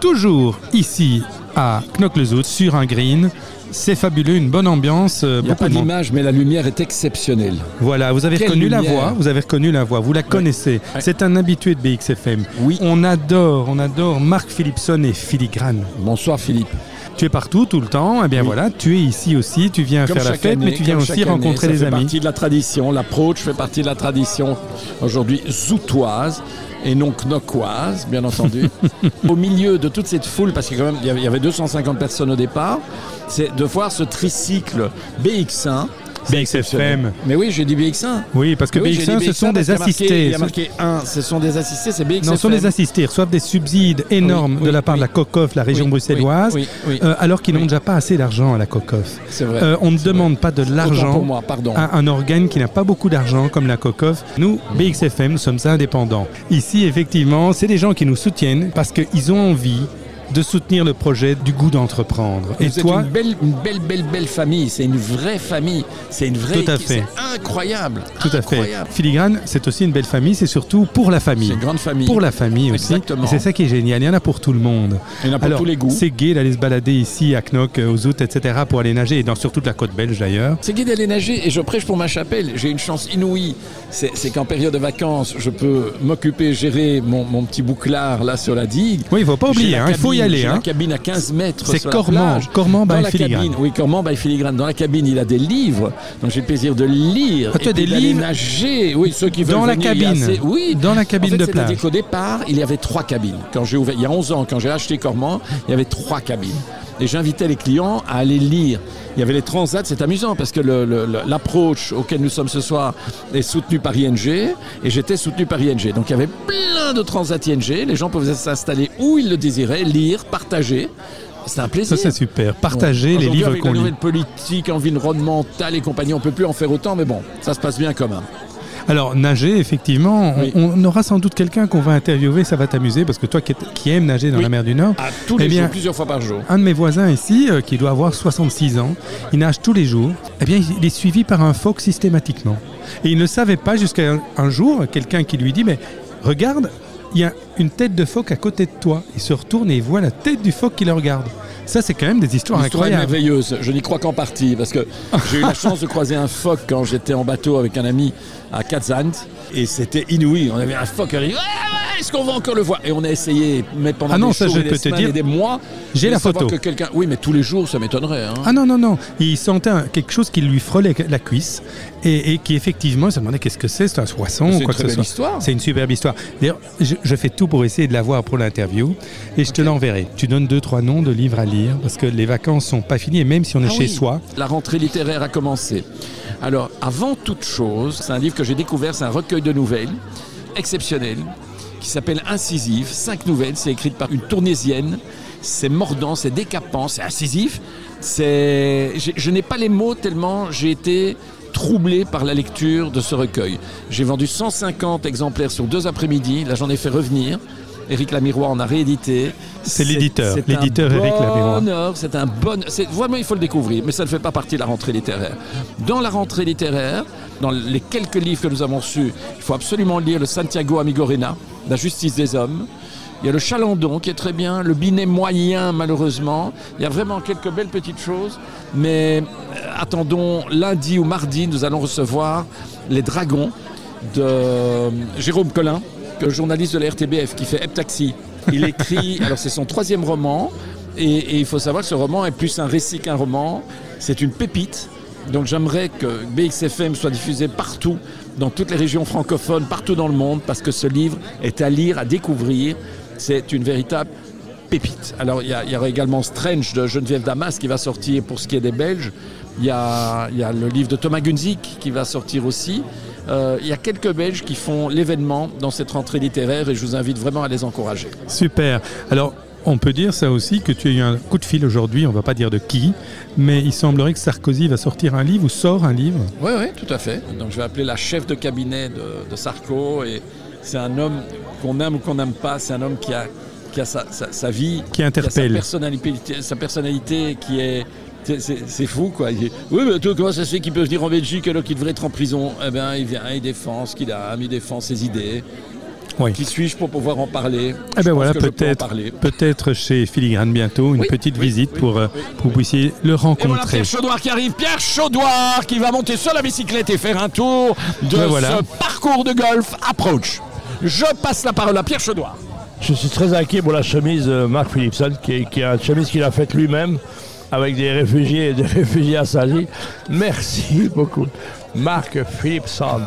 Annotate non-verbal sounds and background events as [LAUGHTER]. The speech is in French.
Toujours ici à Knock-le-Zout sur un green. C'est fabuleux, une bonne ambiance. euh, Il n'y a pas d'image, mais la lumière est exceptionnelle. Voilà, vous avez Quelle reconnu la voix, vous avez reconnu la voix, vous la connaissez. Ouais. C'est un habitué de BXFM. Oui. On adore, on adore Marc Philipson et Filigrane. Bonsoir Philippe. Tu es partout, tout le temps. Eh bien Oui. voilà, tu es ici aussi, tu viens Comme faire la fête, année, mais tu viens aussi chaque année, rencontrer ça des fait amis. partie de la tradition. L'approach fait partie de la tradition aujourd'hui zoutoise et non knockoise, bien entendu. [LAUGHS] Au milieu de toute cette foule, parce qu'il y avait 250 personnes au départ, c'est de voir ce tricycle BX1. BXFM. Mais oui, j'ai dit BX1. Oui, parce que Mais oui, j'ai BX1, dit ce sont BX1 des assistés. Il y a marqué 1, ce sont des assistés, c'est BXFM. Non, ce sont des assistés. Ils reçoivent des subsides énormes Oui, de la oui, part de la. COCOF, la région Oui, bruxelloise, oui, oui, oui. euh, alors qu'ils n'ont Oui. déjà pas assez d'argent à la COCOF. c'est vrai. Euh, on ne demande pas de l'argent à un organe qui n'a pas beaucoup d'argent comme la COCOF. Nous, BXFM, nous sommes indépendants. Ici, effectivement, c'est des gens qui nous soutiennent parce qu'ils ont envie de soutenir le projet du goût d'entreprendre. Et Vous êtes toi, une belle, une belle, belle, belle famille. C'est une vraie famille. C'est une vraie. Tout à fait. Incroyable. tout à fait. Filigrane, c'est aussi une belle famille, c'est surtout pour la famille. C'est une grande famille. Pour la famille aussi. Exactement. C'est ça qui est génial. Il y en a pour tout le monde. Il y en a pour Alors, tous les goûts. c'est gai d'aller se balader ici à Knock, euh, aux Zout, etc. pour aller nager et dans sur toute la côte belge d'ailleurs. C'est gai d'aller nager et je prêche pour ma chapelle. J'ai une chance inouïe. C'est qu'en période de vacances, je peux m'occuper, gérer mon, mon petit bouclard là sur la digue. Oui, il faut pas oublier, hein, il faut y cabine- aller. hein. la cabine à 15 mètres. C'est Cormand. Cormand by la Filigrane. cabine, oui, Cormand by Filigrane. Dans la cabine, il a des livres. Donc j'ai le plaisir de lire. Ah, tu as des livres nager. Oui, ceux qui veulent Dans la venir, y cabine. assez- Oui. Dans la cabine en fait, de c'est-à-dire plage. qu'au départ, il y avait trois cabines. Quand j'ai ouvert, il y a 11 ans, quand j'ai acheté Cormand, il y avait trois cabines. Et j'invitais les clients à aller lire. Il y avait les transats, c'est amusant parce que l'approche auquel nous sommes ce soir est soutenue par ING et j'étais soutenu par ING. Donc il y avait plein de transats ING. Les gens pouvaient s'installer où ils le désiraient, lire, partager. C'était un plaisir. Ça, c'est super. Partager Bon, les livres qu'on lit. politique environnementale et compagnie, on peut plus en faire autant, mais bon, ça se passe bien quand même. Alors, nager, effectivement, on- Oui. on, aura sans doute quelqu'un qu'on va interviewer, ça va t'amuser, parce que toi qui, aimes nager dans Oui. la mer du Nord, À tous Eh bien, jours, plusieurs fois par jour. un de mes voisins ici, euh, qui doit avoir 66 ans, il nage tous les jours, eh bien, il est suivi par un phoque systématiquement. Et il ne savait pas jusqu'à un, un jour, quelqu'un qui lui dit, mais regarde, il y a une tête de phoque à côté de toi. Il se retourne et il voit la tête du phoque qui le regarde. Ça, c'est quand même des histoires L'histoire est incroyables. merveilleuse. Je n'y crois qu'en partie parce que j'ai eu la [LAUGHS] chance de croiser un phoque quand j'étais en bateau avec un ami à Katzand et c'était inouï. On avait un phoque qui Est-ce qu'on va encore le voir Et on a essayé, mais pendant Ah non, des ça, jours je des peux te dire. et des mois. J'ai de la photo. Que quelqu'un. Oui, mais tous les jours, ça m'étonnerait. hein. Ah non, non, non. Il sentait un- quelque chose qui lui frôlait la cuisse et, et qui effectivement, il se demandait qu'est-ce que c'est, c'est un soisson C'est ou une quoi que ce soit. histoire. C'est une superbe histoire. D'ailleurs, je, je fais tout pour essayer de la voir pour l'interview et je te l'enverrai. Tu donnes deux, trois noms de livres à lire parce que les vacances sont pas finies et même si on est Ah chez oui, soi, La rentrée littéraire a commencé. Alors, avant toute chose, c'est un livre que j'ai découvert, c'est un recueil de nouvelles exceptionnel qui s'appelle Incisive. Cinq nouvelles, c'est écrit par une tournésienne. C'est mordant, c'est décapant, c'est incisif. C'est, je n'ai pas les mots tellement j'ai été troublé par la lecture de ce recueil. J'ai vendu 150 exemplaires sur deux après-midi. Là, j'en ai fait revenir. Éric Lamirois en a réédité. C'est l'éditeur, l'éditeur Éric Lamirois. bonheur, C'est un bon. C'est vraiment il faut le découvrir, mais ça ne fait pas partie de la rentrée littéraire. Dans la rentrée littéraire, dans les quelques livres que nous avons reçus, il faut absolument lire le Santiago Amigorena, La justice des hommes. Il y a le Chalandon qui est très bien, le Binet moyen malheureusement. Il y a vraiment quelques belles petites choses, mais euh, attendons lundi ou mardi, nous allons recevoir les Dragons de euh, Jérôme Collin, le journaliste de la RTBF qui fait Heptaxi. Il écrit, [LAUGHS] alors c'est son troisième roman, et, et il faut savoir que ce roman est plus un récit qu'un roman. C'est une pépite. Donc j'aimerais que BXFM soit diffusé partout, dans toutes les régions francophones, partout dans le monde, parce que ce livre est à lire, à découvrir. C'est une véritable pépite. Alors il y, aura également Strange de Geneviève Damas qui va sortir pour ce qui est des Belges. Il y a, il y a le livre de Thomas Gunzik qui va sortir aussi. Euh, il y a quelques Belges qui font l'événement dans cette rentrée littéraire et je vous invite vraiment à les encourager. super. Alors, on peut dire ça aussi que tu as eu un coup de fil aujourd'hui, on va pas dire de qui, mais il semblerait que Sarkozy va sortir un livre ou sort un livre. Oui, oui, tout à fait. Donc je vais appeler la chef de cabinet de, de Sarko et c'est un homme qu'on aime ou qu'on n'aime pas, c'est un homme qui a, qui a sa, sa- sa vie, Qui a sa interpelle. personnalité, sa personnalité qui est... c'est- fou quoi. Il oui, mais toi, comment ça se fait qu'il peut venir en Belgique alors qu'il devrait être en prison? Eh bien, il vient, il défend ce qu'il a, il défend ses idées. Oui. Qui suis-je pour pouvoir en parler Eh pense voilà, peut-être peut-être chez Filigrane bientôt, une Oui, petite oui, visite oui, pour, euh, oui, pour que vous puissiez le Et voilà rencontrer. Pierre Chaudoir qui arrive. Pierre Chaudoir qui va monter sur la bicyclette et faire un tour de Ben voilà. ce parcours de golf approach. Je passe la parole à Pierre Chaudoir. Je suis très inquiet pour la chemise de Mark Philipson, qui est, qui est une chemise qu'il a faite lui-même, avec des réfugiés et des [LAUGHS] réfugiés assaillis. Merci beaucoup. Mark Philipson.